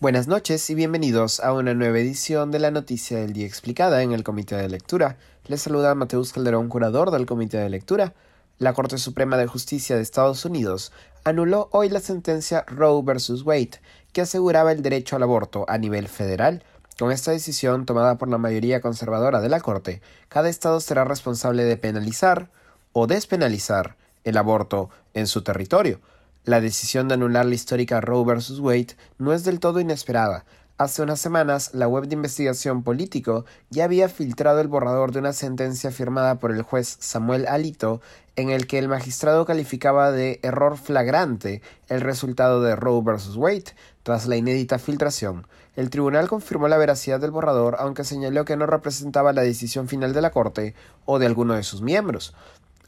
Buenas noches y bienvenidos a una nueva edición de la Noticia del Día Explicada en el Comité de Lectura. Les saluda Mateus Calderón, curador del Comité de Lectura. La Corte Suprema de Justicia de Estados Unidos anuló hoy la sentencia Roe vs. Wade, que aseguraba el derecho al aborto a nivel federal. Con esta decisión tomada por la mayoría conservadora de la Corte, cada estado será responsable de penalizar o despenalizar el aborto en su territorio. La decisión de anular la histórica Roe vs. Wade no es del todo inesperada. Hace unas semanas, la web de investigación político ya había filtrado el borrador de una sentencia firmada por el juez Samuel Alito en el que el magistrado calificaba de error flagrante el resultado de Roe vs. Wade tras la inédita filtración. El tribunal confirmó la veracidad del borrador, aunque señaló que no representaba la decisión final de la Corte o de alguno de sus miembros.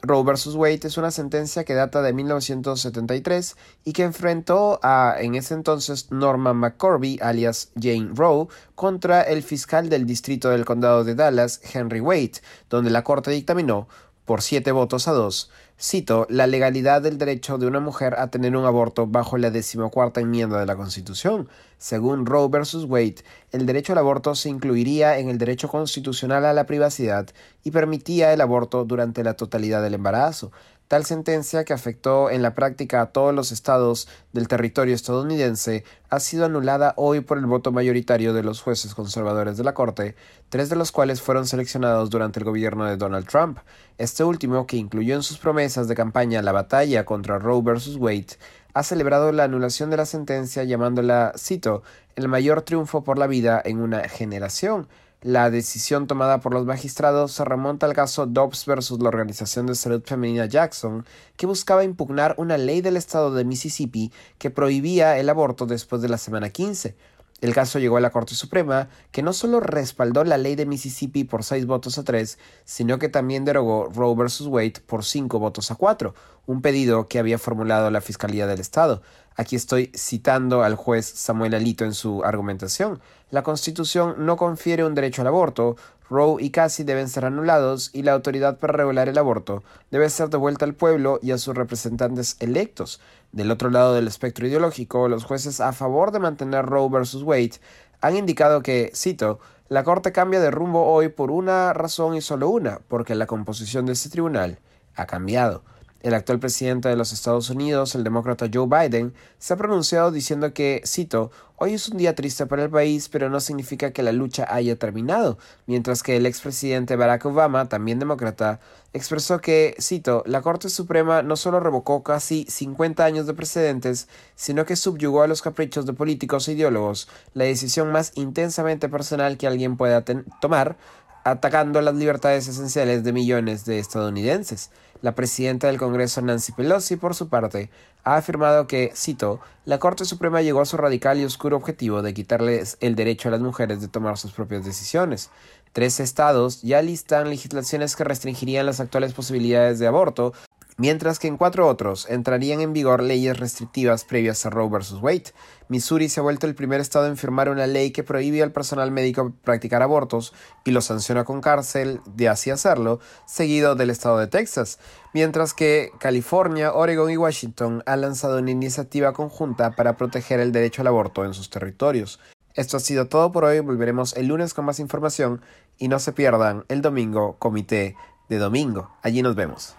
Roe vs. Wade es una sentencia que data de 1973 y que enfrentó a, en ese entonces, Norman McCorby, alias Jane Roe, contra el fiscal del distrito del condado de Dallas, Henry Wade, donde la corte dictaminó por siete votos a dos, cito, la legalidad del derecho de una mujer a tener un aborto bajo la decimocuarta enmienda de la Constitución. Según Roe vs. Wade, el derecho al aborto se incluiría en el derecho constitucional a la privacidad y permitía el aborto durante la totalidad del embarazo. Tal sentencia, que afectó en la práctica a todos los estados del territorio estadounidense, ha sido anulada hoy por el voto mayoritario de los jueces conservadores de la Corte, tres de los cuales fueron seleccionados durante el gobierno de Donald Trump. Este último, que incluyó en sus promesas de campaña la batalla contra Roe vs. Wade, ha celebrado la anulación de la sentencia llamándola, cito, el mayor triunfo por la vida en una generación. La decisión tomada por los magistrados se remonta al caso Dobbs versus la Organización de Salud Femenina Jackson, que buscaba impugnar una ley del estado de Mississippi que prohibía el aborto después de la semana 15. El caso llegó a la Corte Suprema, que no solo respaldó la ley de Mississippi por seis votos a tres, sino que también derogó Roe vs. Wade por cinco votos a cuatro, un pedido que había formulado la Fiscalía del Estado. Aquí estoy citando al juez Samuel Alito en su argumentación. La Constitución no confiere un derecho al aborto, Roe y Cassie deben ser anulados y la autoridad para regular el aborto debe ser devuelta al pueblo y a sus representantes electos. Del otro lado del espectro ideológico, los jueces a favor de mantener Roe vs. Wade han indicado que, cito, la Corte cambia de rumbo hoy por una razón y solo una, porque la composición de este tribunal ha cambiado. El actual presidente de los Estados Unidos, el demócrata Joe Biden, se ha pronunciado diciendo que, cito, hoy es un día triste para el país, pero no significa que la lucha haya terminado, mientras que el expresidente Barack Obama, también demócrata, expresó que, cito, la Corte Suprema no solo revocó casi 50 años de precedentes, sino que subyugó a los caprichos de políticos e ideólogos. La decisión más intensamente personal que alguien pueda tomar, atacando las libertades esenciales de millones de estadounidenses. La presidenta del Congreso, Nancy Pelosi, por su parte, ha afirmado que, cito, la Corte Suprema llegó a su radical y oscuro objetivo de quitarles el derecho a las mujeres de tomar sus propias decisiones. Tres estados ya listan legislaciones que restringirían las actuales posibilidades de aborto, mientras que en cuatro otros entrarían en vigor leyes restrictivas previas a Roe vs. Wade. Missouri se ha vuelto el primer estado en firmar una ley que prohíbe al personal médico practicar abortos y lo sanciona con cárcel de así hacerlo, seguido del estado de Texas, mientras que California, Oregon y Washington han lanzado una iniciativa conjunta para proteger el derecho al aborto en sus territorios. Esto ha sido todo por hoy, volveremos el lunes con más información y no se pierdan el domingo comité de domingo. Allí nos vemos.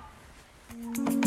thank you